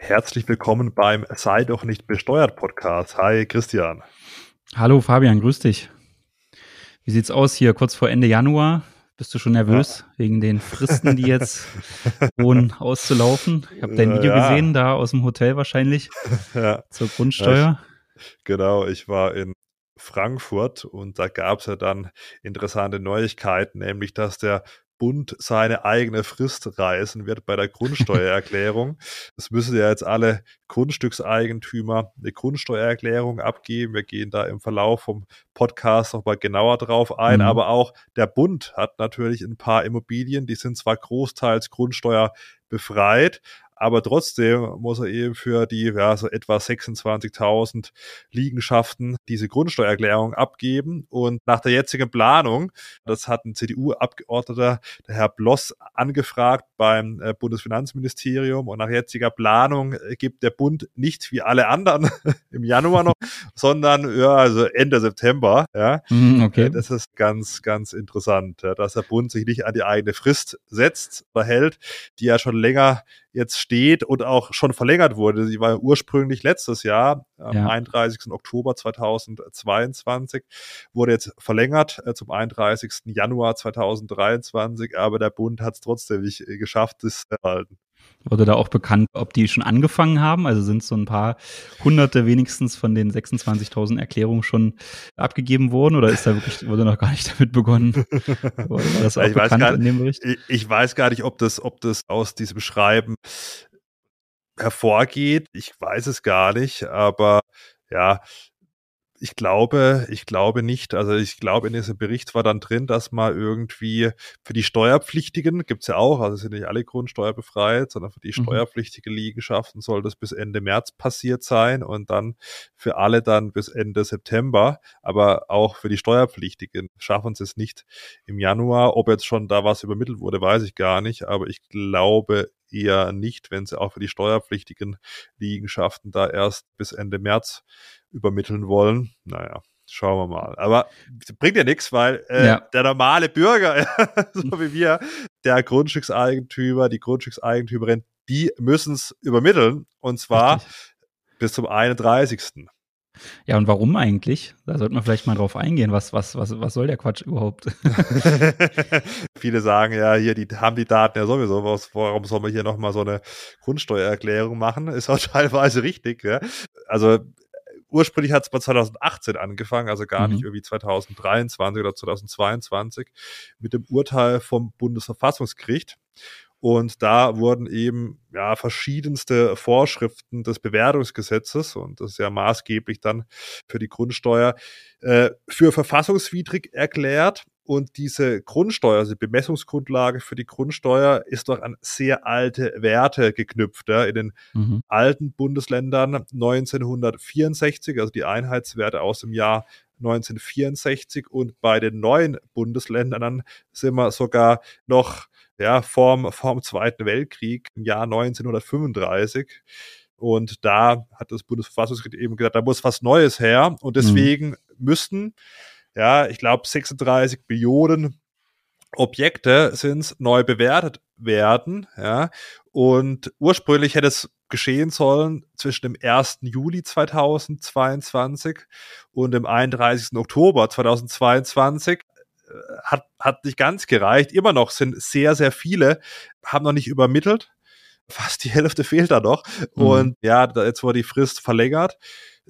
Herzlich willkommen beim Sei doch nicht besteuert Podcast. Hi Christian. Hallo Fabian, grüß dich. Wie sieht's aus hier kurz vor Ende Januar? Bist du schon nervös ja. wegen den Fristen, die jetzt drohen auszulaufen? Ich habe dein Video ja. gesehen, da aus dem Hotel wahrscheinlich ja. zur Grundsteuer. Ich, genau, ich war in Frankfurt und da gab es ja dann interessante Neuigkeiten, nämlich dass der Bund seine eigene Frist reißen wird bei der Grundsteuererklärung. Es müssen ja jetzt alle Grundstückseigentümer eine Grundsteuererklärung abgeben. Wir gehen da im Verlauf vom Podcast nochmal genauer drauf ein. Mhm. Aber auch der Bund hat natürlich ein paar Immobilien, die sind zwar großteils Grundsteuer befreit, aber trotzdem muss er eben für die ja, so etwa 26.000 Liegenschaften diese Grundsteuererklärung abgeben. Und nach der jetzigen Planung, das hat ein CDU-Abgeordneter, der Herr Bloss, angefragt beim äh, Bundesfinanzministerium. Und nach jetziger Planung äh, gibt der Bund nicht wie alle anderen im Januar noch, sondern ja, also Ende September. Ja. Mhm, okay. Äh, das ist ganz, ganz interessant, dass der Bund sich nicht an die eigene Frist setzt oder hält, die ja schon länger jetzt steht und auch schon verlängert wurde. Sie war ursprünglich letztes Jahr, am ja. 31. Oktober 2022, wurde jetzt verlängert äh, zum 31. Januar 2023, aber der Bund hat es trotzdem nicht äh, geschafft, das zu erhalten. Wurde da auch bekannt, ob die schon angefangen haben? Also sind so ein paar Hunderte wenigstens von den 26.000 Erklärungen schon abgegeben worden oder ist da wirklich, wurde noch gar nicht damit begonnen? War das auch ich bekannt weiß gar, in dem Bericht? Ich, ich weiß gar nicht, ob das, ob das aus diesem Schreiben hervorgeht. Ich weiß es gar nicht, aber ja, ich glaube, ich glaube nicht. Also ich glaube, in diesem Bericht war dann drin, dass man irgendwie für die Steuerpflichtigen, gibt's ja auch, also sind nicht alle grundsteuerbefreit, sondern für die mhm. steuerpflichtige Liegenschaften soll das bis Ende März passiert sein und dann für alle dann bis Ende September. Aber auch für die Steuerpflichtigen schaffen sie es nicht im Januar. Ob jetzt schon da was übermittelt wurde, weiß ich gar nicht. Aber ich glaube eher nicht, wenn sie auch für die steuerpflichtigen Liegenschaften da erst bis Ende März übermitteln wollen. Naja, schauen wir mal. Aber bringt ja nichts, weil äh, ja. der normale Bürger, so wie wir, der Grundstückseigentümer, die Grundstückseigentümerin, die müssen es übermitteln und zwar Richtig. bis zum 31. Ja, und warum eigentlich? Da sollte man vielleicht mal drauf eingehen. Was, was, was, was soll der Quatsch überhaupt? Viele sagen ja, hier, die haben die Daten ja sowieso. Was, warum soll man hier nochmal so eine Grundsteuererklärung machen? Ist auch teilweise richtig. Ja? Also ursprünglich hat es bei 2018 angefangen, also gar mhm. nicht irgendwie 2023 oder 2022, mit dem Urteil vom Bundesverfassungsgericht. Und da wurden eben ja verschiedenste Vorschriften des Bewertungsgesetzes und das ist ja maßgeblich dann für die Grundsteuer äh, für verfassungswidrig erklärt. Und diese Grundsteuer, also die Bemessungsgrundlage für die Grundsteuer, ist doch an sehr alte Werte geknüpft. Ja. In den mhm. alten Bundesländern 1964, also die Einheitswerte aus dem Jahr 1964 und bei den neuen Bundesländern sind wir sogar noch ja, vorm, vorm Zweiten Weltkrieg im Jahr 1935. Und da hat das Bundesverfassungsgericht eben gesagt, da muss was Neues her. Und mhm. deswegen mhm. müssten ja, ich glaube 36 Billionen Objekte sind neu bewertet werden, ja. Und ursprünglich hätte es geschehen sollen zwischen dem 1. Juli 2022 und dem 31. Oktober 2022. Äh, hat, hat nicht ganz gereicht. Immer noch sind sehr, sehr viele, haben noch nicht übermittelt. Fast die Hälfte fehlt da noch. Mhm. Und ja, jetzt wurde die Frist verlängert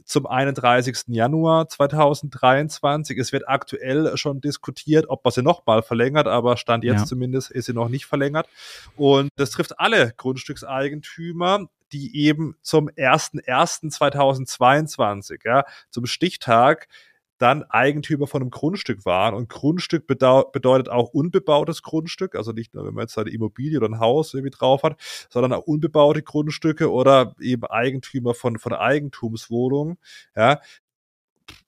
zum 31. Januar 2023. Es wird aktuell schon diskutiert, ob man sie nochmal verlängert, aber Stand jetzt ja. zumindest ist sie noch nicht verlängert. Und das trifft alle Grundstückseigentümer, die eben zum 01.01.2022, ja, zum Stichtag dann Eigentümer von einem Grundstück waren. Und Grundstück bedeutet auch unbebautes Grundstück, also nicht nur, wenn man jetzt eine Immobilie oder ein Haus irgendwie drauf hat, sondern auch unbebaute Grundstücke oder eben Eigentümer von, von Eigentumswohnungen, ja.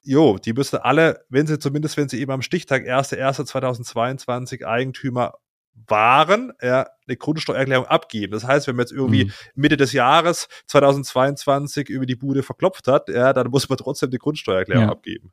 Jo, die müssen alle, wenn sie zumindest, wenn sie eben am Stichtag 1.1.2022 Eigentümer waren, ja, eine Grundsteuererklärung abgeben. Das heißt, wenn man jetzt irgendwie mhm. Mitte des Jahres 2022 über die Bude verklopft hat, ja, dann muss man trotzdem die Grundsteuererklärung ja. abgeben.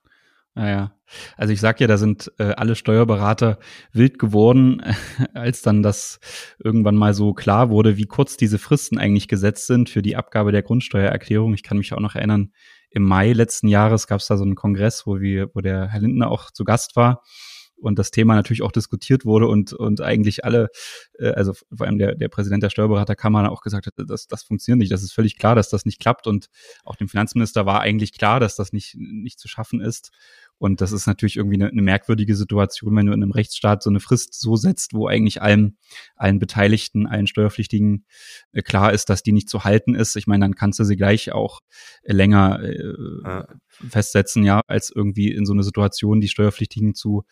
Naja, also ich sag ja, da sind äh, alle Steuerberater wild geworden, als dann das irgendwann mal so klar wurde, wie kurz diese Fristen eigentlich gesetzt sind für die Abgabe der Grundsteuererklärung. Ich kann mich auch noch erinnern, im Mai letzten Jahres gab es da so einen Kongress, wo wir, wo der Herr Lindner auch zu Gast war und das Thema natürlich auch diskutiert wurde und, und eigentlich alle, äh, also vor allem der, der Präsident der Steuerberaterkammer auch gesagt hat, das, das funktioniert nicht, das ist völlig klar, dass das nicht klappt und auch dem Finanzminister war eigentlich klar, dass das nicht, nicht zu schaffen ist. Und das ist natürlich irgendwie eine, eine merkwürdige Situation, wenn du in einem Rechtsstaat so eine Frist so setzt, wo eigentlich allen, allen Beteiligten, allen Steuerpflichtigen äh, klar ist, dass die nicht zu halten ist. Ich meine, dann kannst du sie gleich auch äh, länger äh, ja. festsetzen, ja, als irgendwie in so eine Situation die Steuerpflichtigen zu,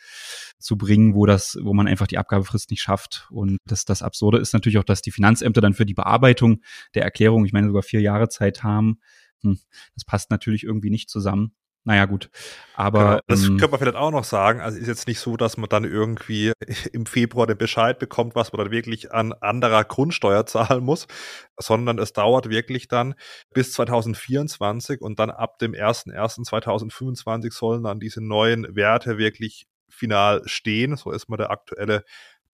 zu bringen, wo das, wo man einfach die Abgabefrist nicht schafft. Und das, das Absurde ist natürlich auch, dass die Finanzämter dann für die Bearbeitung der Erklärung, ich meine, sogar vier Jahre Zeit haben. Hm, das passt natürlich irgendwie nicht zusammen. Naja, gut. Aber. Genau, das ähm, könnte man vielleicht auch noch sagen. Also ist jetzt nicht so, dass man dann irgendwie im Februar den Bescheid bekommt, was man dann wirklich an anderer Grundsteuer zahlen muss, sondern es dauert wirklich dann bis 2024 und dann ab dem 01.01.2025 sollen dann diese neuen Werte wirklich final stehen. So ist mal der aktuelle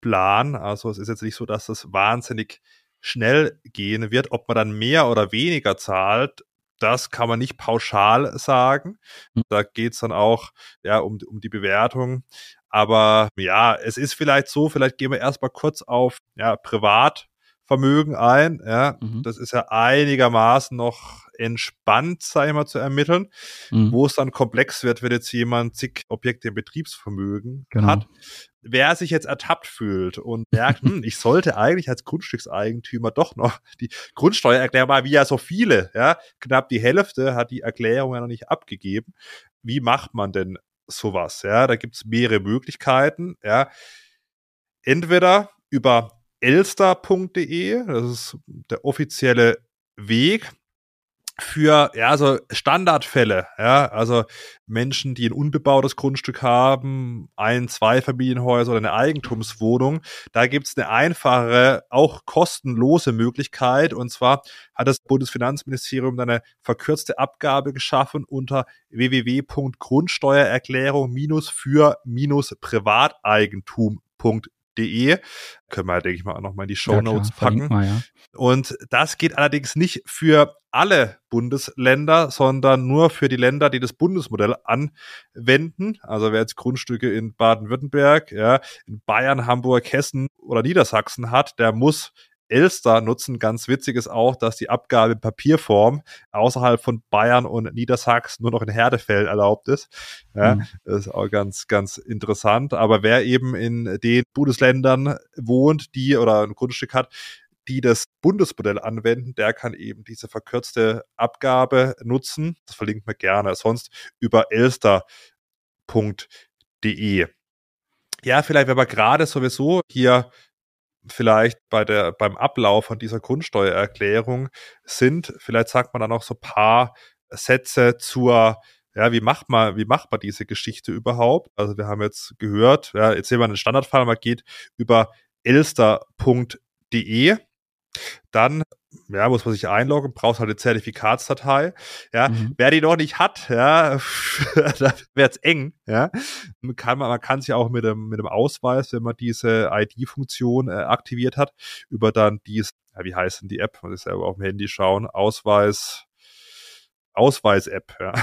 Plan. Also es ist jetzt nicht so, dass das wahnsinnig schnell gehen wird. Ob man dann mehr oder weniger zahlt, das kann man nicht pauschal sagen. Hm. Da geht's dann auch ja, um, um die Bewertung. Aber ja, es ist vielleicht so, vielleicht gehen wir erstmal kurz auf ja, Privatvermögen ein. Ja, mhm. Das ist ja einigermaßen noch entspannt, sei mal, zu ermitteln. Mhm. Wo es dann komplex wird, wenn jetzt jemand zig Objekte im Betriebsvermögen genau. hat wer sich jetzt ertappt fühlt und merkt, hm, ich sollte eigentlich als Grundstückseigentümer doch noch die Grundsteuer erklären, weil wie ja so viele, ja, knapp die Hälfte hat die Erklärung ja noch nicht abgegeben. Wie macht man denn sowas? Ja, da gibt's mehrere Möglichkeiten, ja. Entweder über elster.de, das ist der offizielle Weg, für ja so Standardfälle, ja, also Menschen, die ein unbebautes Grundstück haben, ein, zwei Familienhäuser oder eine Eigentumswohnung, da gibt's eine einfache, auch kostenlose Möglichkeit. Und zwar hat das Bundesfinanzministerium eine verkürzte Abgabe geschaffen unter www.grundsteuererklärung für Privateigentum.de De. Können wir, denke ich mal, auch nochmal in die Show Notes ja, packen. Mal, ja. Und das geht allerdings nicht für alle Bundesländer, sondern nur für die Länder, die das Bundesmodell anwenden. Also wer jetzt Grundstücke in Baden-Württemberg, ja, in Bayern, Hamburg, Hessen oder Niedersachsen hat, der muss Elster nutzen. Ganz witzig ist auch, dass die Abgabe in Papierform außerhalb von Bayern und Niedersachsen nur noch in Herdefällen erlaubt ist. Ja, mhm. Das ist auch ganz, ganz interessant. Aber wer eben in den Bundesländern wohnt, die oder ein Grundstück hat, die das Bundesmodell anwenden, der kann eben diese verkürzte Abgabe nutzen. Das verlinkt man gerne. Sonst über elster.de. Ja, vielleicht, wenn wir gerade sowieso hier vielleicht bei der, beim Ablauf von dieser Grundsteuererklärung sind. Vielleicht sagt man dann noch so paar Sätze zur, ja, wie macht man, wie macht man diese Geschichte überhaupt? Also wir haben jetzt gehört, ja, jetzt sehen wir einen Standardfall, man geht über elster.de dann ja, muss man sich einloggen, brauchst halt eine Zertifikatsdatei. Ja, mhm. wer die noch nicht hat, ja, da wird's eng. Ja, man kann man kann sich auch mit dem mit dem Ausweis, wenn man diese ID-Funktion äh, aktiviert hat, über dann dies, ja, wie heißt denn die App? Man muss selber auf dem Handy schauen. Ausweis, Ausweis-App. Ja.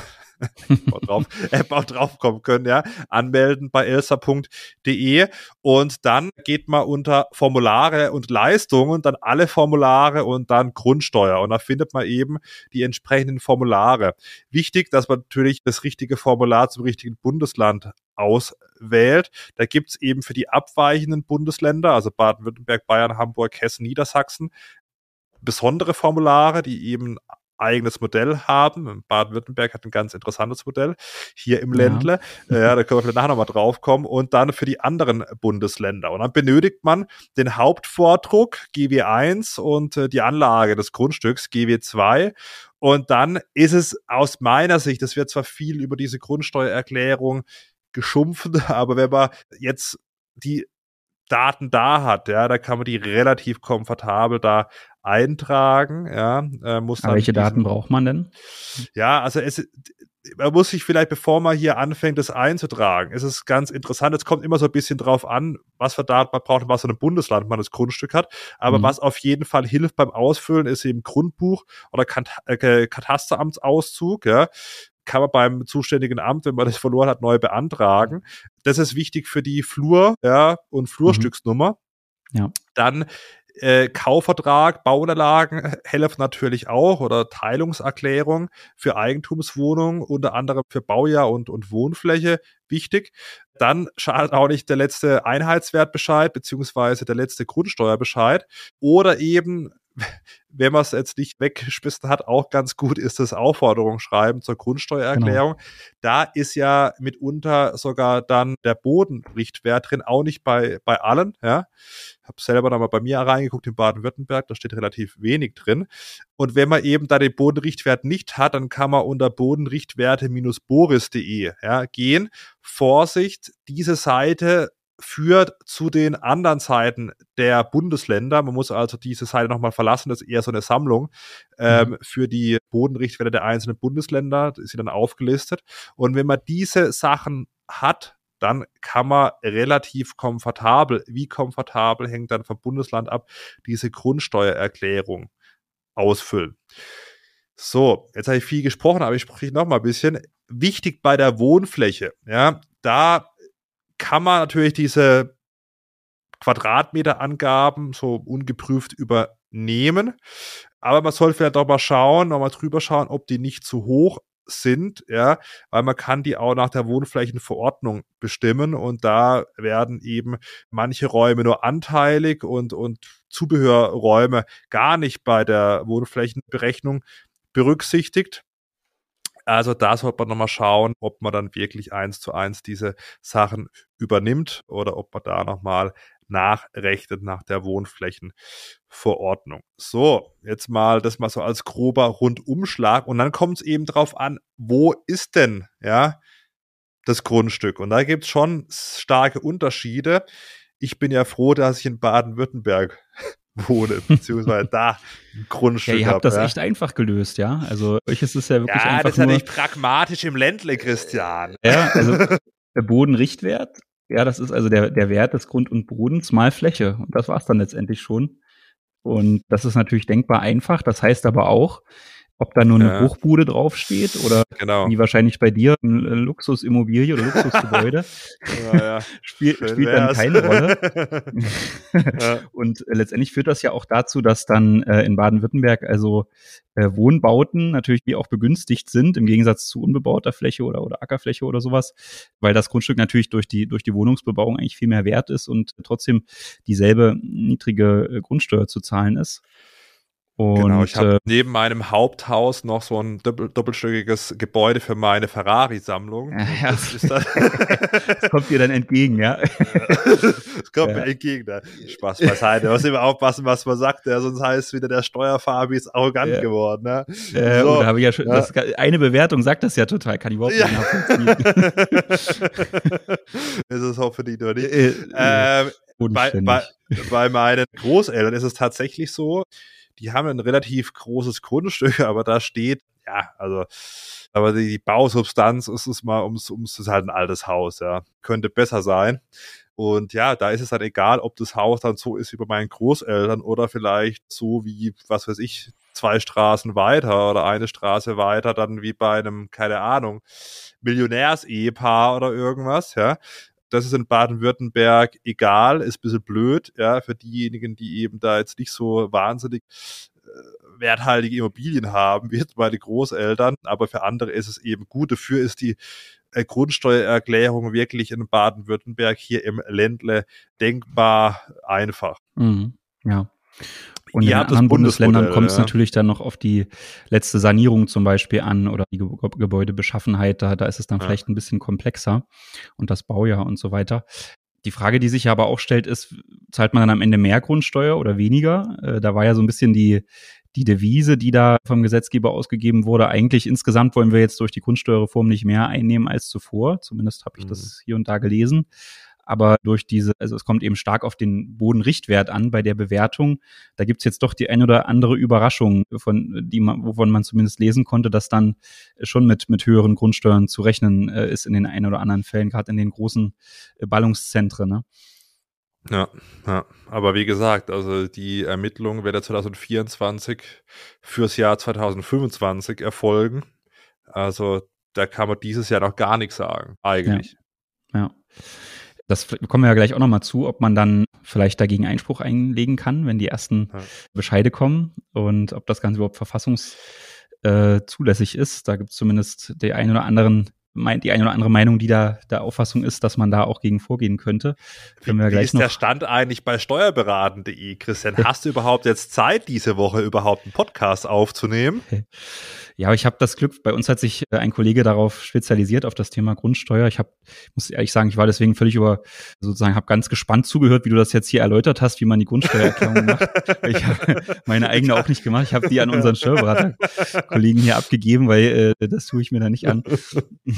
auch drauf, App auch draufkommen können, ja, anmelden bei elsa.de und dann geht man unter Formulare und Leistungen, dann alle Formulare und dann Grundsteuer und da findet man eben die entsprechenden Formulare. Wichtig, dass man natürlich das richtige Formular zum richtigen Bundesland auswählt. Da gibt's eben für die abweichenden Bundesländer, also Baden-Württemberg, Bayern, Hamburg, Hessen, Niedersachsen, besondere Formulare, die eben eigenes Modell haben. Baden-Württemberg hat ein ganz interessantes Modell hier im Ländle. Ja. ja, da können wir vielleicht nachher nochmal drauf kommen. Und dann für die anderen Bundesländer. Und dann benötigt man den Hauptvordruck GW1 und äh, die Anlage des Grundstücks GW2. Und dann ist es aus meiner Sicht, das wird zwar viel über diese Grundsteuererklärung geschumpfen, aber wenn man jetzt die Daten da hat, ja, da kann man die relativ komfortabel da eintragen, ja, äh, muss Aber welche diesen, Daten braucht man denn? Ja, also es man muss sich vielleicht, bevor man hier anfängt, das einzutragen, ist es ganz interessant. Es kommt immer so ein bisschen drauf an, was für Daten man braucht und was für ein Bundesland man das Grundstück hat. Aber mhm. was auf jeden Fall hilft beim Ausfüllen, ist eben Grundbuch oder Kat äh, Katasteramtsauszug, ja. Kann man beim zuständigen Amt, wenn man das verloren hat, neu beantragen. Das ist wichtig für die Flur, ja, und mhm. Flurstücksnummer. Mhm. Ja. Dann äh, Kaufvertrag, Bauunterlagen helfen natürlich auch oder Teilungserklärung für Eigentumswohnungen, unter anderem für Baujahr und, und Wohnfläche wichtig. Dann schadet auch nicht der letzte Einheitswertbescheid beziehungsweise der letzte Grundsteuerbescheid oder eben wenn man es jetzt nicht weggeschmissen hat, auch ganz gut ist das Aufforderungsschreiben zur Grundsteuererklärung. Genau. Da ist ja mitunter sogar dann der Bodenrichtwert drin, auch nicht bei, bei allen. Ja. Ich habe selber nochmal bei mir reingeguckt in Baden-Württemberg, da steht relativ wenig drin. Und wenn man eben da den Bodenrichtwert nicht hat, dann kann man unter bodenrichtwerte-boris.de ja, gehen. Vorsicht, diese Seite führt zu den anderen Seiten der Bundesländer. Man muss also diese Seite nochmal verlassen. Das ist eher so eine Sammlung ähm, mhm. für die Bodenrichtwerte der einzelnen Bundesländer. Ist sie dann aufgelistet. Und wenn man diese Sachen hat, dann kann man relativ komfortabel, wie komfortabel hängt dann vom Bundesland ab, diese Grundsteuererklärung ausfüllen. So, jetzt habe ich viel gesprochen, aber ich spreche noch mal ein bisschen. Wichtig bei der Wohnfläche, ja, da kann man natürlich diese Quadratmeterangaben so ungeprüft übernehmen. Aber man soll vielleicht auch mal schauen, nochmal drüber schauen, ob die nicht zu hoch sind, ja, weil man kann die auch nach der Wohnflächenverordnung bestimmen und da werden eben manche Räume nur anteilig und, und Zubehörräume gar nicht bei der Wohnflächenberechnung berücksichtigt. Also da sollte man nochmal schauen, ob man dann wirklich eins zu eins diese Sachen übernimmt oder ob man da nochmal nachrechnet nach der Wohnflächenverordnung. So, jetzt mal das mal so als grober Rundumschlag und dann kommt es eben drauf an, wo ist denn, ja, das Grundstück? Und da gibt es schon starke Unterschiede. Ich bin ja froh, dass ich in Baden-Württemberg wohne, beziehungsweise da ein Grundstück Ja, ihr habt hab, das ja. echt einfach gelöst, ja. Also euch ist es ja wirklich ja, einfach das ist ja nicht pragmatisch im Ländle, Christian. Ja, also der Bodenrichtwert, ja, das ist also der, der Wert des Grund- und Bodens mal Fläche. Und das war's dann letztendlich schon. Und das ist natürlich denkbar einfach. Das heißt aber auch, ob da nur eine ja. Bruchbude draufsteht oder genau. wie wahrscheinlich bei dir eine Luxusimmobilie oder Luxusgebäude, ja, ja. Spiel, spielt dann keine Rolle. Und letztendlich führt das ja auch dazu, dass dann äh, in Baden-Württemberg also äh, Wohnbauten natürlich die auch begünstigt sind im Gegensatz zu unbebauter Fläche oder, oder Ackerfläche oder sowas, weil das Grundstück natürlich durch die, durch die Wohnungsbebauung eigentlich viel mehr wert ist und trotzdem dieselbe niedrige äh, Grundsteuer zu zahlen ist. Genau, und, genau, ich habe äh, neben meinem Haupthaus noch so ein doppel, doppelstöckiges Gebäude für meine Ferrari-Sammlung. Ja, das, das, das, kommt dir dann entgegen, ja. das kommt ja. mir entgegen. Da. Spaß beiseite. Man muss immer aufpassen, was man sagt, ja, sonst heißt wieder der Steuerfabi ist arrogant ja. geworden. Ne? Äh, so, da habe ich ja schon, das, eine Bewertung sagt das ja total, kann ich überhaupt nicht nachvollziehen. ist es hoffentlich nur nicht. Äh, ähm, bei, bei, bei meinen Großeltern ist es tatsächlich so, die haben ein relativ großes Grundstück, aber da steht, ja, also, aber die, die Bausubstanz ist es mal ums, ums, ist halt ein altes Haus, ja. Könnte besser sein. Und ja, da ist es dann egal, ob das Haus dann so ist wie bei meinen Großeltern oder vielleicht so wie, was weiß ich, zwei Straßen weiter oder eine Straße weiter, dann wie bei einem, keine Ahnung, Millionärsehepaar oder irgendwas, ja das ist in Baden-Württemberg egal, ist ein bisschen blöd, ja, für diejenigen, die eben da jetzt nicht so wahnsinnig äh, werthaltige Immobilien haben, wie jetzt meine Großeltern, aber für andere ist es eben gut. Dafür ist die äh, Grundsteuererklärung wirklich in Baden-Württemberg hier im Ländle denkbar einfach. Mhm. Ja. Und ja, in anderen Bundesländern kommt es ja. natürlich dann noch auf die letzte Sanierung zum Beispiel an oder die Ge Gebäudebeschaffenheit. Da, da ist es dann ja. vielleicht ein bisschen komplexer und das Baujahr und so weiter. Die Frage, die sich aber auch stellt, ist, zahlt man dann am Ende mehr Grundsteuer oder weniger? Äh, da war ja so ein bisschen die, die Devise, die da vom Gesetzgeber ausgegeben wurde. Eigentlich insgesamt wollen wir jetzt durch die Grundsteuerreform nicht mehr einnehmen als zuvor. Zumindest habe ich mhm. das hier und da gelesen. Aber durch diese, also es kommt eben stark auf den Bodenrichtwert an bei der Bewertung. Da gibt's jetzt doch die ein oder andere Überraschung, von die man, wovon man zumindest lesen konnte, dass dann schon mit, mit höheren Grundsteuern zu rechnen äh, ist in den ein oder anderen Fällen, gerade in den großen äh, Ballungszentren. Ne? Ja, ja, aber wie gesagt, also die Ermittlung wird 2024 fürs Jahr 2025 erfolgen. Also da kann man dieses Jahr noch gar nichts sagen, eigentlich. Ja. ja. Das kommen wir ja gleich auch nochmal zu, ob man dann vielleicht dagegen Einspruch einlegen kann, wenn die ersten ja. Bescheide kommen und ob das Ganze überhaupt verfassungszulässig äh, ist. Da gibt es zumindest die ein oder anderen die eine oder andere Meinung, die da der Auffassung ist, dass man da auch gegen vorgehen könnte. Können wir Wie gleich ist noch der Stand eigentlich bei steuerberaten.de? Christian, hast du überhaupt jetzt Zeit, diese Woche überhaupt einen Podcast aufzunehmen? Ja, aber ich habe das Glück, bei uns hat sich äh, ein Kollege darauf spezialisiert, auf das Thema Grundsteuer. Ich habe, muss ehrlich sagen, ich war deswegen völlig über, sozusagen, habe ganz gespannt zugehört, wie du das jetzt hier erläutert hast, wie man die Grundsteuererklärung macht. Ich habe meine eigene auch nicht gemacht. Ich habe die an unseren Steuerberater-Kollegen hier abgegeben, weil äh, das tue ich mir da nicht an.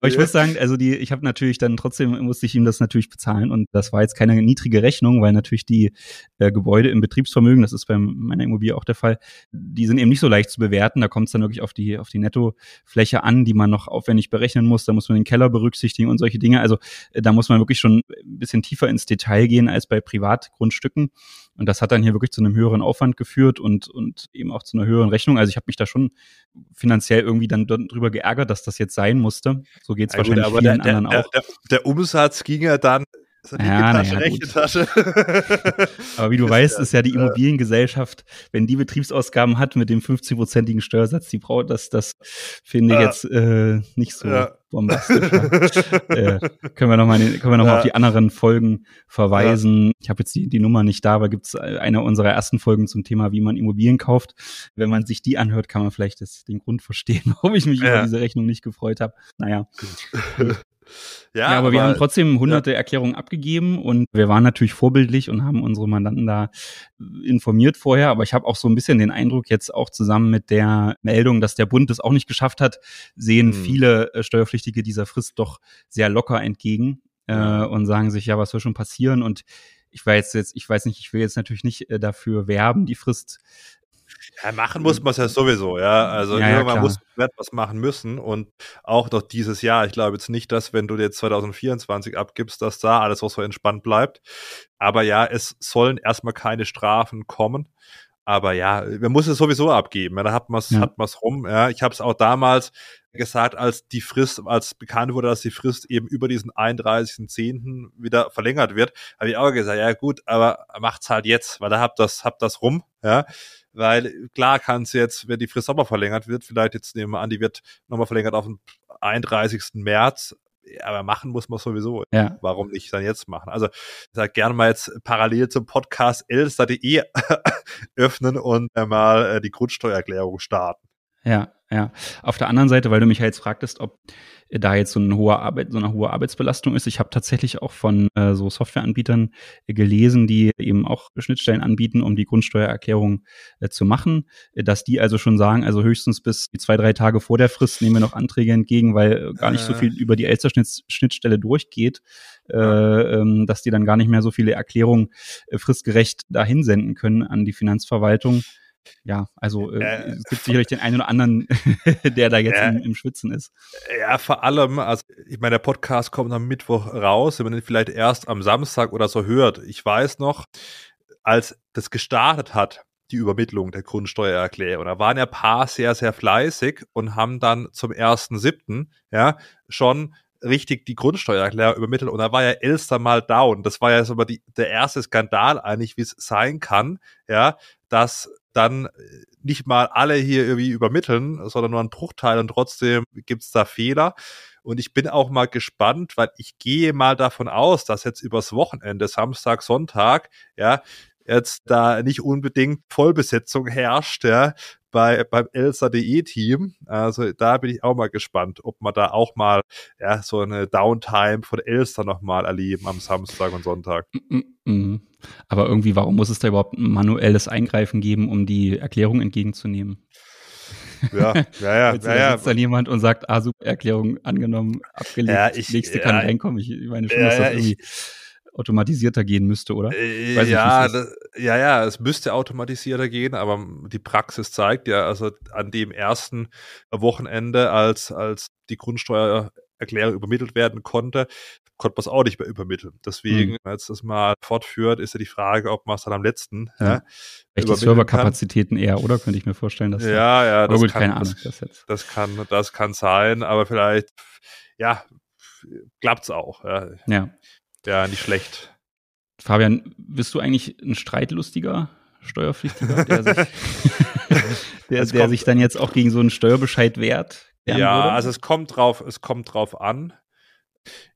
Aber ich muss sagen, also die, ich habe natürlich dann trotzdem musste ich ihm das natürlich bezahlen und das war jetzt keine niedrige Rechnung, weil natürlich die äh, Gebäude im Betriebsvermögen, das ist bei meiner Immobilie auch der Fall, die sind eben nicht so leicht zu bewerten. Da kommt es dann wirklich auf die auf die Nettofläche an, die man noch aufwendig berechnen muss. Da muss man den Keller berücksichtigen und solche Dinge. Also äh, da muss man wirklich schon ein bisschen tiefer ins Detail gehen als bei Privatgrundstücken. Und das hat dann hier wirklich zu einem höheren Aufwand geführt und, und eben auch zu einer höheren Rechnung. Also ich habe mich da schon finanziell irgendwie dann drüber geärgert, dass das jetzt sein musste. So geht es ja, wahrscheinlich gut, vielen der, anderen der, auch. Der, der, Umsatz ging ja dann ja, Tasche, ja, rechte Tasche. Aber wie du weißt, ist ja die Immobiliengesellschaft, wenn die Betriebsausgaben hat mit dem 50-prozentigen Steuersatz, die braucht das, das finde ich jetzt äh, nicht so ja. Bombastisch. äh, können wir nochmal können wir noch ja. mal auf die anderen Folgen verweisen. Ich habe jetzt die, die Nummer nicht da, aber gibt es eine unserer ersten Folgen zum Thema, wie man Immobilien kauft. Wenn man sich die anhört, kann man vielleicht das, den Grund verstehen, warum ich mich über diese Rechnung nicht gefreut habe. Naja. Ja, ja aber, aber, wir haben trotzdem hunderte ja. Erklärungen abgegeben und wir waren natürlich vorbildlich und haben unsere Mandanten da informiert vorher. Aber ich habe auch so ein bisschen den Eindruck, jetzt auch zusammen mit der Meldung, dass der Bund es auch nicht geschafft hat, sehen hm. viele äh, Steuerpflichtige dieser Frist doch sehr locker entgegen äh, und sagen sich, ja, was soll schon passieren? Und ich weiß jetzt, ich weiß nicht, ich will jetzt natürlich nicht äh, dafür werben, die Frist ja, machen muss man es ja sowieso, ja. Also ja, irgendwann ja, muss man was machen müssen und auch noch dieses Jahr. Ich glaube jetzt nicht, dass wenn du jetzt 2024 abgibst, dass da alles auch so entspannt bleibt. Aber ja, es sollen erstmal keine Strafen kommen. Aber ja, man muss es sowieso abgeben. Ja, da hat man es ja. hat man's rum. Ja, ich habe es auch damals gesagt, als die Frist, als bekannt wurde, dass die Frist eben über diesen 31.10. wieder verlängert wird, habe ich auch gesagt, ja gut, aber macht's halt jetzt, weil da habt das, habt das rum. Ja, weil klar kann es jetzt, wenn die Frist nochmal verlängert wird, vielleicht jetzt nehmen wir an, die wird nochmal verlängert auf den 31. März, aber machen muss man sowieso. Ja. Warum nicht dann jetzt machen? Also ich sag gerne mal jetzt parallel zum Podcast elster.de öffnen und mal äh, die Grundsteuererklärung starten. Ja, ja. Auf der anderen Seite, weil du mich ja jetzt fragtest, ob da jetzt so eine hohe Arbeit, so eine hohe Arbeitsbelastung ist. Ich habe tatsächlich auch von äh, so Softwareanbietern gelesen, die eben auch Schnittstellen anbieten, um die Grundsteuererklärung äh, zu machen, dass die also schon sagen, also höchstens bis zwei, drei Tage vor der Frist nehmen wir noch Anträge entgegen, weil gar nicht so äh. viel über die Elster-Schnittstelle durchgeht, äh, ähm, dass die dann gar nicht mehr so viele Erklärungen äh, fristgerecht dahin senden können an die Finanzverwaltung ja, also äh, äh, es gibt sicherlich den einen oder anderen, der da jetzt äh, im, im, Schwitzen ist. Ja, vor allem, also ich meine, der Podcast kommt am Mittwoch raus, wenn man den vielleicht erst am Samstag oder so hört. Ich weiß noch, als das gestartet hat, die Übermittlung der Grundsteuererklärung, da waren ja ein paar sehr, sehr fleißig und haben dann zum 1.7. ja schon richtig die Grundsteuererklärung übermittelt und da war ja Elster mal down. Das war ja so mal die, der erste Skandal eigentlich, wie es sein kann, ja, dass dann nicht mal alle hier irgendwie übermitteln, sondern nur ein Bruchteil und trotzdem gibt's da Fehler. Und ich bin auch mal gespannt, weil ich gehe mal davon aus, dass jetzt übers Wochenende, Samstag, Sonntag, ja, jetzt da nicht unbedingt Vollbesetzung herrscht, ja, bei, beim Elsa.de Team. Also da bin ich auch mal gespannt, ob wir da auch mal ja, so eine Downtime von Elsa nochmal erleben am Samstag und Sonntag. Mhm. Aber irgendwie, warum muss es da überhaupt ein manuelles Eingreifen geben, um die Erklärung entgegenzunehmen? Ja, ja, ja. Jetzt ja, ja. sitzt dann jemand und sagt, ah, super, Erklärung angenommen, abgelegt, Ja, ich- nächste kann reinkommen. Ich, ich meine schon, dass das ja, ich- irgendwie automatisierter gehen müsste, oder? Äh, Weiß nicht, ja, es das, ja, ja, es müsste automatisierter gehen, aber die Praxis zeigt ja, also an dem ersten Wochenende, als, als die Grundsteuererklärung übermittelt werden konnte, konnte man es auch nicht mehr übermitteln. Deswegen, Mhm. wenn man das mal fortführt, ist ja die Frage, ob man es dann am letzten Ja. ja, Vielleicht die Serverkapazitäten eher, oder? Könnte ich mir vorstellen, dass. Ja, ja, aber das gut, kann, keine Ahnung. das, Das jetzt. das kann, das kann sein, aber vielleicht, ja, klappt's auch. Ja, Ja. Ja nicht schlecht. Fabian, bist du eigentlich ein streitlustiger Steuerpflichtiger, der sich, der, der sich dann jetzt auch gegen so einen Steuerbescheid wehrt? Ja, würde? also es kommt drauf, es kommt drauf an.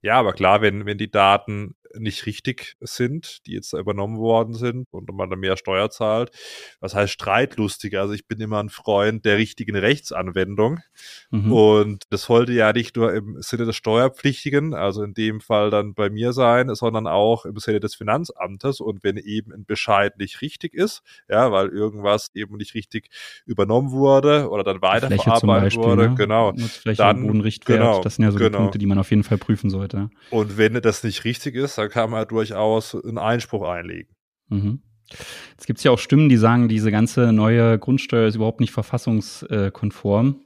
Ja, aber klar, wenn, wenn die Daten nicht richtig sind, die jetzt da übernommen worden sind und man dann mehr Steuer zahlt, was heißt streitlustig? Also ich bin immer ein Freund der richtigen Rechtsanwendung Mhm. und das sollte ja nicht nur im Sinne des Steuerpflichtigen, also in dem Fall dann bei mir sein, sondern auch im Sinne des Finanzamtes und wenn eben ein Bescheid nicht richtig ist, ja, weil irgendwas eben nicht richtig übernommen wurde oder dann weiterverarbeitet wurde, ne? genau. Nutzfläche, Dann- Bodenrichtwert, genau, das sind ja so genau. die Punkte, die man auf jeden Fall prüfen sollte. Und wenn das nicht richtig ist, dann kann man durchaus einen Einspruch einlegen. Mhm. Jetzt gibt es ja auch Stimmen, die sagen, diese ganze neue Grundsteuer ist überhaupt nicht verfassungskonform,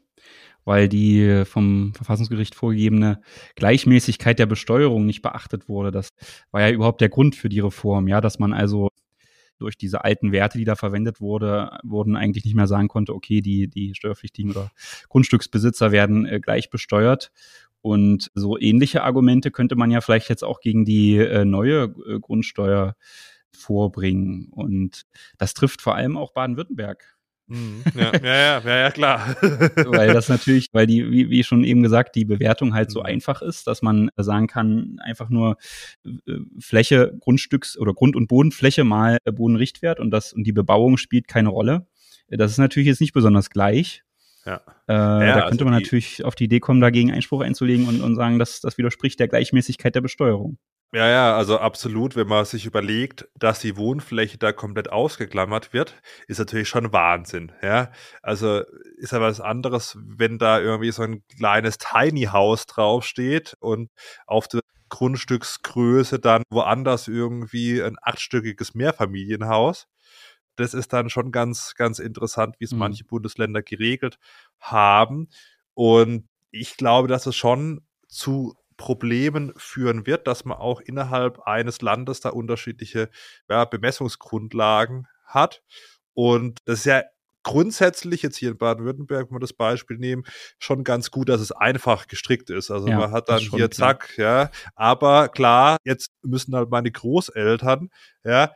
weil die vom Verfassungsgericht vorgegebene Gleichmäßigkeit der Besteuerung nicht beachtet wurde. Das war ja überhaupt der Grund für die Reform, ja, dass man also durch diese alten Werte, die da verwendet wurde, wurden eigentlich nicht mehr sagen konnte, okay, die, die Steuerpflichtigen oder Grundstücksbesitzer werden äh, gleich besteuert. Und so ähnliche Argumente könnte man ja vielleicht jetzt auch gegen die äh, neue äh, Grundsteuer vorbringen. Und das trifft vor allem auch Baden-Württemberg. Ja, ja, ja, ja, ja, klar. weil das natürlich, weil die, wie, wie schon eben gesagt, die Bewertung halt so Mhm. einfach ist, dass man sagen kann, einfach nur äh, Fläche, Grundstücks- oder Grund- und Bodenfläche mal äh, Bodenrichtwert und das und die Bebauung spielt keine Rolle. Das ist natürlich jetzt nicht besonders gleich. Ja. Äh, da also könnte man die- natürlich auf die Idee kommen, dagegen Einspruch einzulegen und, und sagen, dass das widerspricht der Gleichmäßigkeit der Besteuerung. Ja, ja, also absolut, wenn man sich überlegt, dass die Wohnfläche da komplett ausgeklammert wird, ist natürlich schon Wahnsinn, ja. Also ist ja was anderes, wenn da irgendwie so ein kleines Tiny House draufsteht und auf der Grundstücksgröße dann woanders irgendwie ein achtstöckiges Mehrfamilienhaus. Das ist dann schon ganz, ganz interessant, wie es Mhm. manche Bundesländer geregelt haben. Und ich glaube, dass es schon zu Problemen führen wird, dass man auch innerhalb eines Landes da unterschiedliche ja, Bemessungsgrundlagen hat. Und das ist ja grundsätzlich jetzt hier in Baden-Württemberg, wenn wir das Beispiel nehmen, schon ganz gut, dass es einfach gestrickt ist. Also Ja, man hat dann hier zack, ja. Aber klar, jetzt müssen halt meine Großeltern, ja,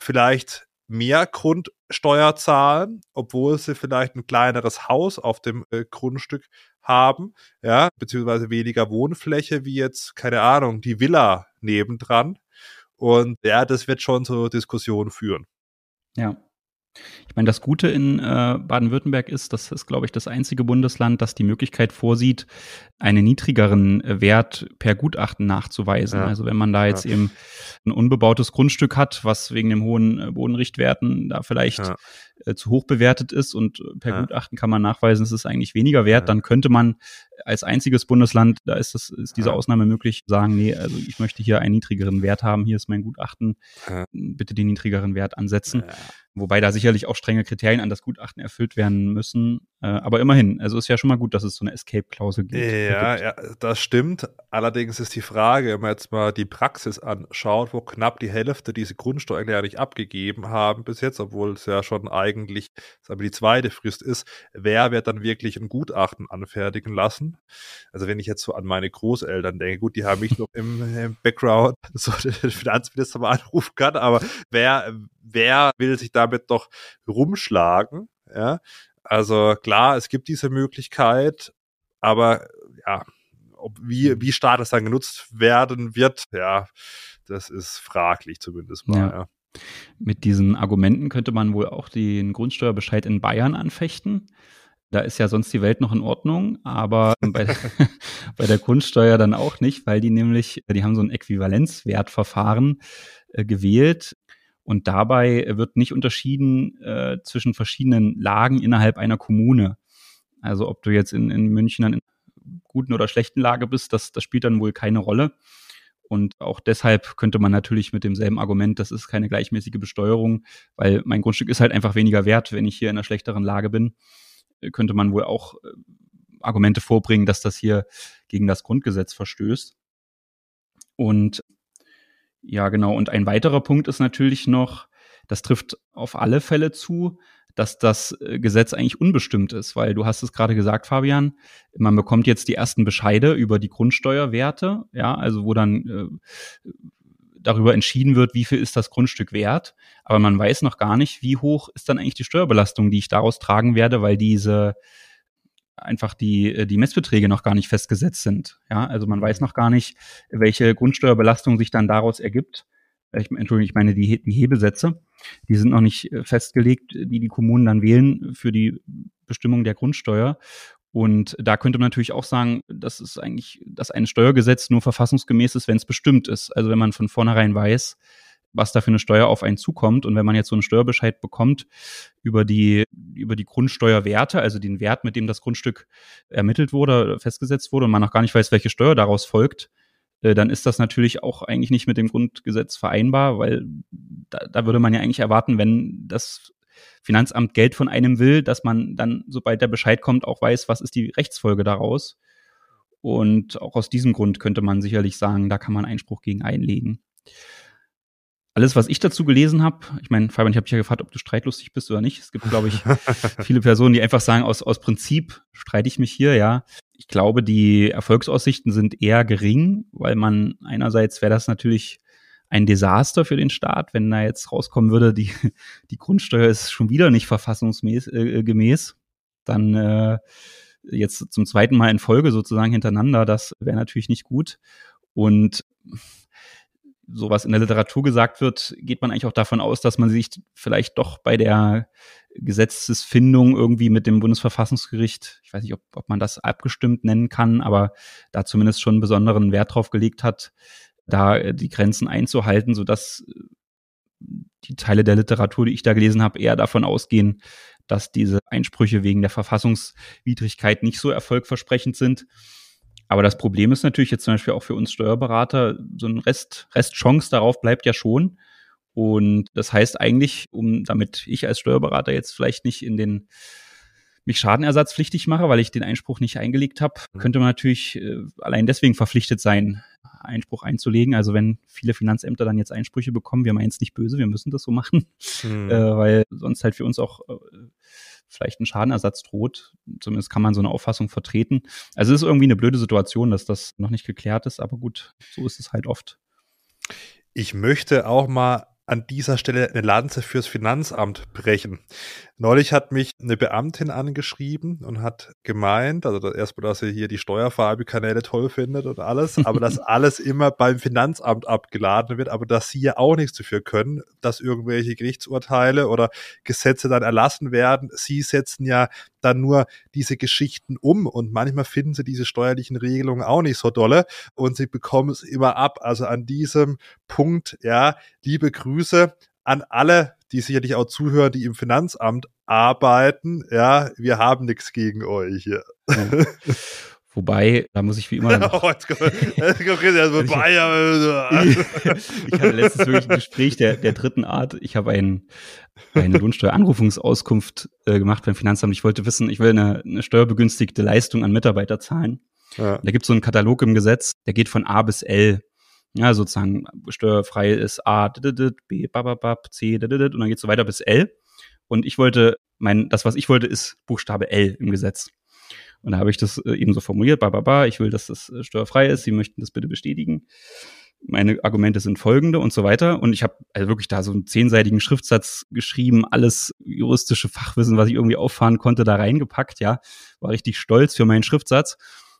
vielleicht mehr Grundsteuer zahlen, obwohl sie vielleicht ein kleineres Haus auf dem äh, Grundstück haben, ja, beziehungsweise weniger Wohnfläche wie jetzt, keine Ahnung, die Villa nebendran. Und ja, das wird schon zu Diskussionen führen. Ja. Ich meine, das Gute in äh, Baden-Württemberg ist, das ist, glaube ich, das einzige Bundesland, das die Möglichkeit vorsieht, einen niedrigeren äh, Wert per Gutachten nachzuweisen. Ja. Also wenn man da jetzt Ja. eben ein unbebautes Grundstück hat, was wegen dem hohen äh, Bodenrichtwerten da vielleicht Ja. Äh, zu hoch bewertet ist und äh, per Ja. Gutachten kann man nachweisen, es ist eigentlich weniger wert, Ja. dann könnte man als einziges Bundesland, da ist das, ist diese Ja. Ausnahme möglich, sagen, nee, also ich möchte hier einen niedrigeren Wert haben, hier ist mein Gutachten, bitte den niedrigeren Wert ansetzen. Wobei da sicherlich auch strenge Kriterien an das Gutachten erfüllt werden müssen. Äh, aber immerhin, also ist ja schon mal gut, dass es so eine Escape-Klausel gibt. Ja, ja, das stimmt. Allerdings ist die Frage, wenn man jetzt mal die Praxis anschaut, wo knapp die Hälfte diese Grundsteuererklärung nicht abgegeben haben bis jetzt, obwohl es ja schon eigentlich sagen wir, die zweite Frist ist, wer wird dann wirklich ein Gutachten anfertigen lassen? Also wenn ich jetzt so an meine Großeltern denke, gut, die haben mich noch im, im Background, so den Finanzminister mal anrufen kann, aber wer, wer will sich damit doch rumschlagen? Ja, also klar, es gibt diese Möglichkeit, aber ja, ob, wie, wie stark das dann genutzt werden wird, ja, das ist fraglich zumindest mal. Ja. Ja. Mit diesen Argumenten könnte man wohl auch den Grundsteuerbescheid in Bayern anfechten. Da ist ja sonst die Welt noch in Ordnung, aber bei, bei der Grundsteuer dann auch nicht, weil die nämlich, die haben so ein Äquivalenzwertverfahren äh, gewählt und dabei wird nicht unterschieden äh, zwischen verschiedenen Lagen innerhalb einer Kommune. Also ob du jetzt in, in München dann in guten oder schlechten Lage bist, das, das spielt dann wohl keine Rolle. Und auch deshalb könnte man natürlich mit demselben Argument, das ist keine gleichmäßige Besteuerung, weil mein Grundstück ist halt einfach weniger wert, wenn ich hier in einer schlechteren Lage bin, äh, könnte man wohl auch äh, Argumente vorbringen, dass das hier gegen das Grundgesetz verstößt. Und ja, genau. Und ein weiterer Punkt ist natürlich noch, das trifft auf alle Fälle zu, dass das äh, Gesetz eigentlich unbestimmt ist, weil du hast es gerade gesagt, Fabian, man bekommt jetzt die ersten Bescheide über die Grundsteuerwerte, ja, also wo dann äh, darüber entschieden wird, wie viel ist das Grundstück wert, aber man weiß noch gar nicht, wie hoch ist dann eigentlich die Steuerbelastung, die ich daraus tragen werde, weil diese einfach die, äh, die Messbeträge noch gar nicht festgesetzt sind. Ja, also man weiß noch gar nicht, welche Grundsteuerbelastung sich dann daraus ergibt. Ich, Entschuldigung, ich meine die, die Hebesätze. Die sind noch nicht äh, festgelegt, die die Kommunen dann wählen für die Bestimmung der Grundsteuer. Und da könnte man natürlich auch sagen, dass es eigentlich, dass ein Steuergesetz nur verfassungsgemäß ist, wenn es bestimmt ist. Also wenn man von vornherein weiß, was da für eine Steuer auf einen zukommt. Und wenn man jetzt so einen Steuerbescheid bekommt über die, über die Grundsteuerwerte, also den Wert, mit dem das Grundstück ermittelt wurde, festgesetzt wurde und man noch gar nicht weiß, welche Steuer daraus folgt, äh, dann ist das natürlich auch eigentlich nicht mit dem Grundgesetz vereinbar, weil da, da würde man ja eigentlich erwarten, wenn das Finanzamt Geld von einem will, dass man dann, sobald der Bescheid kommt, auch weiß, was ist die Rechtsfolge daraus. Und auch aus diesem Grund könnte man sicherlich sagen, da kann man Einspruch gegen einlegen. Alles, was ich dazu gelesen habe, ich meine, Fabian, ich habe dich ja gefragt, ob du streitlustig bist oder nicht. Es gibt, glaube ich, viele Personen, die einfach sagen, aus, aus Prinzip streite ich mich hier, ja. Ich glaube, die Erfolgsaussichten sind eher gering, weil man einerseits wäre das natürlich ein Desaster für den Staat, wenn da jetzt rauskommen würde, die, die Grundsteuer ist schon wieder nicht verfassungsgemäß, äh, gemäß, dann äh, jetzt zum zweiten Mal in Folge sozusagen hintereinander, das wäre natürlich nicht gut. Und so was in der Literatur gesagt wird, geht man eigentlich auch davon aus, dass man sich vielleicht doch bei der Gesetzesfindung irgendwie mit dem Bundesverfassungsgericht, ich weiß nicht, ob, ob man das abgestimmt nennen kann, aber da zumindest schon besonderen Wert drauf gelegt hat, da äh, die Grenzen einzuhalten, sodass äh, die Teile der Literatur, die ich da gelesen habe, eher davon ausgehen, dass diese Einsprüche wegen der Verfassungswidrigkeit nicht so erfolgversprechend sind. Aber das Problem ist natürlich jetzt zum Beispiel auch für uns Steuerberater, so ein Rest, Restchance darauf bleibt ja schon. Und das heißt eigentlich, um, damit ich als Steuerberater jetzt vielleicht nicht in den mich schadenersatzpflichtig mache, weil ich den Einspruch nicht eingelegt habe, mhm. könnte man natürlich äh, allein deswegen verpflichtet sein, Einspruch einzulegen. Also wenn viele Finanzämter dann jetzt Einsprüche bekommen, wir meinen es nicht böse, wir müssen das so machen, mhm. äh, weil sonst halt für uns auch äh, vielleicht ein Schadenersatz droht. Zumindest kann man so eine Auffassung vertreten. Also es ist irgendwie eine blöde Situation, dass das noch nicht geklärt ist, aber gut, so ist es halt oft. Ich möchte auch mal an dieser Stelle eine Lanze fürs Finanzamt brechen. Neulich hat mich eine Beamtin angeschrieben und hat gemeint, also erstmal, dass sie hier die Steuerfahrkanäle toll findet und alles, aber dass alles immer beim Finanzamt abgeladen wird, aber dass sie ja auch nichts dafür können, dass irgendwelche Gerichtsurteile oder Gesetze dann erlassen werden. Sie setzen ja dann nur diese Geschichten um und manchmal finden sie diese steuerlichen Regelungen auch nicht so dolle und sie bekommen es immer ab. Also an diesem Punkt, ja, liebe Grüße an alle, die sicherlich auch zuhören, die im Finanzamt arbeiten. Ja, wir haben nichts gegen euch hier. Ja. Wobei, da muss ich wie immer. Noch, oh, jetzt kommt, jetzt kommt ich, ich hatte letztens wirklich ein Gespräch der, der dritten Art. Ich habe ein, eine Lohnsteueranrufungsauskunft äh, gemacht beim Finanzamt. Ich wollte wissen, ich will eine, eine steuerbegünstigte Leistung an Mitarbeiter zahlen. Ja. Da gibt es so einen Katalog im Gesetz, der geht von A bis L. Ja, sozusagen steuerfrei ist A, B, bababab, C, und dann geht es so weiter bis L. Und ich wollte, mein, das, was ich wollte, ist Buchstabe L im Gesetz. Und da habe ich das äh, eben so formuliert, bababa, ich will, dass das äh, steuerfrei ist, Sie möchten das bitte bestätigen. Meine Argumente sind folgende und so weiter. Und ich habe also wirklich da so einen zehnseitigen Schriftsatz geschrieben, alles juristische Fachwissen, was ich irgendwie auffahren konnte, da reingepackt, ja. War richtig stolz für meinen Schriftsatz.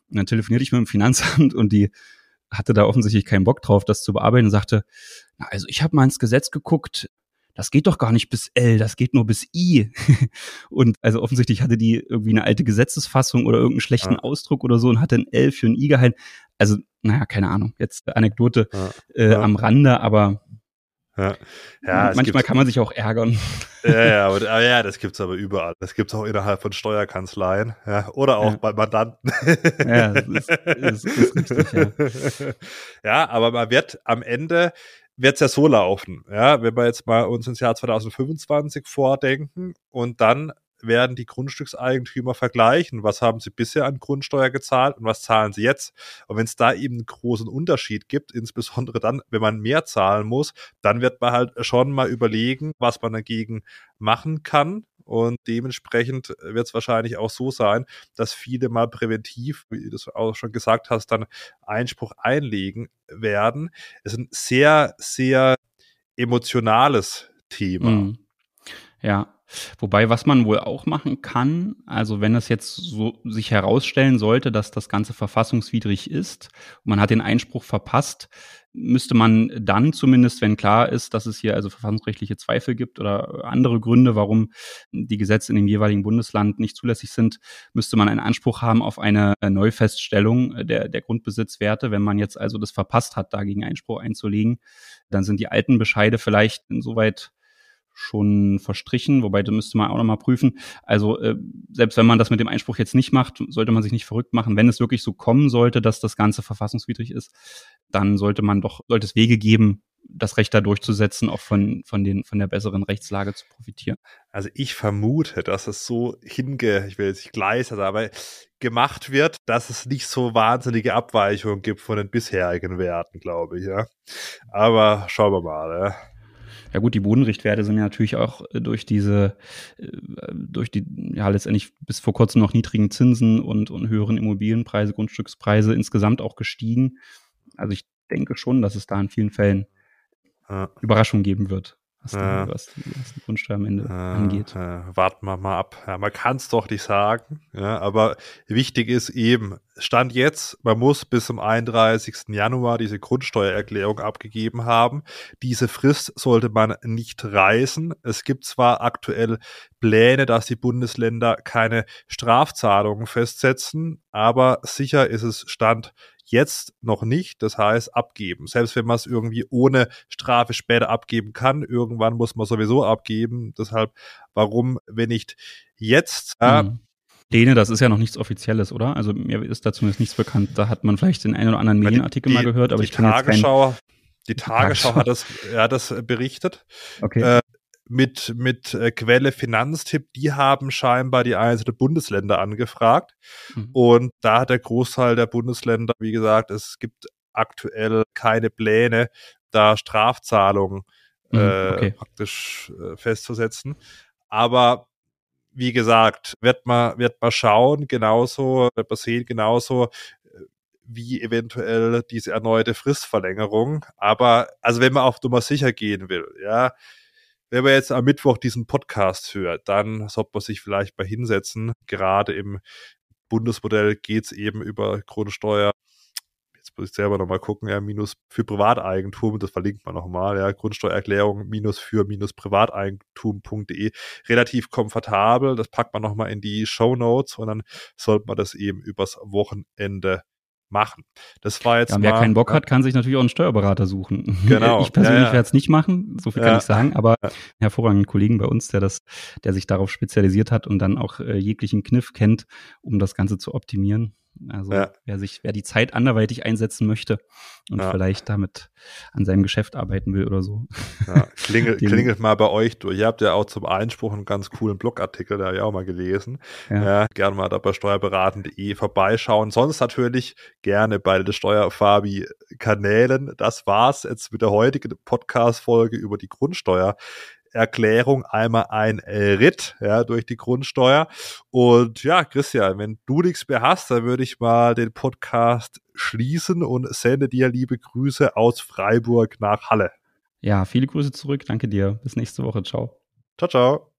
Und dann telefonierte ich mit dem Finanzamt und die hatte da offensichtlich keinen Bock drauf, das zu bearbeiten und sagte, na, also ich habe mal ins Gesetz geguckt, das geht doch gar nicht bis L, das geht nur bis I. und also offensichtlich hatte die irgendwie eine alte Gesetzesfassung oder irgendeinen schlechten ja. Ausdruck oder so und hatte ein L für ein I gehalten. Also, naja, keine Ahnung, jetzt Anekdote ja. Äh, ja. am Rande, aber Ja. Ja, manchmal kann man sich auch ärgern. Ja, ja, aber, aber ja, das gibt's aber überall. Das gibt's auch innerhalb von Steuerkanzleien, ja, oder auch ja. bei Mandanten. Ja, das ist, das ist richtig, ja. ja, aber man wird am Ende wird es ja so laufen. Ja, wenn wir jetzt mal uns ins Jahr 2025 vordenken und dann werden die Grundstückseigentümer vergleichen, was haben sie bisher an Grundsteuer gezahlt und was zahlen sie jetzt. Und wenn es da eben einen großen Unterschied gibt, insbesondere dann, wenn man mehr zahlen muss, dann wird man halt schon mal überlegen, was man dagegen machen kann. Und dementsprechend wird es wahrscheinlich auch so sein, dass viele mal präventiv, wie du das auch schon gesagt hast, dann Einspruch einlegen werden. Es ist ein sehr, sehr emotionales Thema. Mhm. Ja, Wobei, was man wohl auch machen kann, also wenn es jetzt so sich herausstellen sollte, dass das Ganze verfassungswidrig ist und man hat den Einspruch verpasst, müsste man dann zumindest, wenn klar ist, dass es hier also verfassungsrechtliche Zweifel gibt oder andere Gründe, warum die Gesetze in dem jeweiligen Bundesland nicht zulässig sind, müsste man einen Anspruch haben auf eine Neufeststellung der, der Grundbesitzwerte. Wenn man jetzt also das verpasst hat, dagegen Einspruch einzulegen, dann sind die alten Bescheide vielleicht insoweit schon verstrichen, wobei da müsste man auch nochmal prüfen. Also äh, selbst wenn man das mit dem Einspruch jetzt nicht macht, sollte man sich nicht verrückt machen. Wenn es wirklich so kommen sollte, dass das Ganze verfassungswidrig ist, dann sollte man doch, sollte es Wege geben, das Recht da durchzusetzen, auch von, von, den, von der besseren Rechtslage zu profitieren. Also ich vermute, dass es so hinge, ich will jetzt nicht gleisert, aber gemacht wird, dass es nicht so wahnsinnige Abweichungen gibt von den bisherigen Werten, glaube ich, ja. Aber schauen wir mal, ja. Ja gut, die Bodenrichtwerte sind ja natürlich auch äh, durch diese, äh, durch die ja letztendlich bis vor kurzem noch niedrigen Zinsen und, und höheren Immobilienpreise, Grundstückspreise insgesamt auch gestiegen. Also ich denke schon, dass es da in vielen Fällen ja. Überraschungen geben wird was, ja. die, was, die, was die Grundsteuer am Ende ja, angeht. Ja, warten wir mal ab. Ja, man kann es doch nicht sagen, ja, aber wichtig ist eben, Stand jetzt, man muss bis zum 31. Januar diese Grundsteuererklärung abgegeben haben. Diese Frist sollte man nicht reißen. Es gibt zwar aktuell Pläne, dass die Bundesländer keine Strafzahlungen festsetzen, aber sicher ist es Stand Jetzt noch nicht, das heißt abgeben. Selbst wenn man es irgendwie ohne Strafe später abgeben kann, irgendwann muss man sowieso abgeben. Deshalb, warum, wenn nicht jetzt? Mhm. Lene, das ist ja noch nichts Offizielles, oder? Also mir ist dazu jetzt nichts bekannt. Da hat man vielleicht den einen oder anderen Medienartikel die, mal gehört, aber die ich kann Tagesschau, jetzt kein, Die Tagesschau hat das, ja, das berichtet. Okay. Mit, mit äh, Quelle Finanztipp, die haben scheinbar die einzelnen Bundesländer angefragt. Mhm. Und da hat der Großteil der Bundesländer, wie gesagt, es gibt aktuell keine Pläne, da Strafzahlungen mhm, äh, okay. praktisch äh, festzusetzen. Aber wie gesagt, wird man, wird man schauen, genauso, wird man sehen, genauso, äh, wie eventuell diese erneute Fristverlängerung. Aber, also wenn man auf Nummer sicher gehen will, ja, wenn man jetzt am Mittwoch diesen Podcast hört, dann sollte man sich vielleicht mal hinsetzen. Gerade im Bundesmodell geht es eben über Grundsteuer. Jetzt muss ich selber nochmal gucken, ja, minus für Privateigentum, das verlinkt man nochmal, ja, Grundsteuererklärung minus für minus privateigentum.de. Relativ komfortabel, das packt man nochmal in die Show Notes und dann sollte man das eben übers Wochenende machen. Das war jetzt. Ja, wer mal, keinen Bock hat, kann sich natürlich auch einen Steuerberater suchen. Genau. Ich persönlich ja, ja. werde es nicht machen, so viel kann ich sagen, aber hervorragenden Kollegen bei uns, der das, der sich darauf spezialisiert hat und dann auch äh, jeglichen Kniff kennt, um das Ganze zu optimieren. Also ja. wer sich, wer die Zeit anderweitig einsetzen möchte und ja. vielleicht damit an seinem Geschäft arbeiten will oder so. Ja. Klingelt, klingelt mal bei euch durch. Ihr habt ja auch zum Einspruch einen ganz coolen Blogartikel, da habe ich auch mal gelesen. Ja. gerne mal da bei steuerberaten.de vorbeischauen. Sonst natürlich gerne bei den Steuerfabi-Kanälen. Das war's jetzt mit der heutigen Podcast-Folge über die Grundsteuer. Erklärung einmal ein Ritt ja, durch die Grundsteuer. Und ja, Christian, wenn du nichts mehr hast, dann würde ich mal den Podcast schließen und sende dir liebe Grüße aus Freiburg nach Halle. Ja, viele Grüße zurück. Danke dir. Bis nächste Woche. Ciao. Ciao, ciao.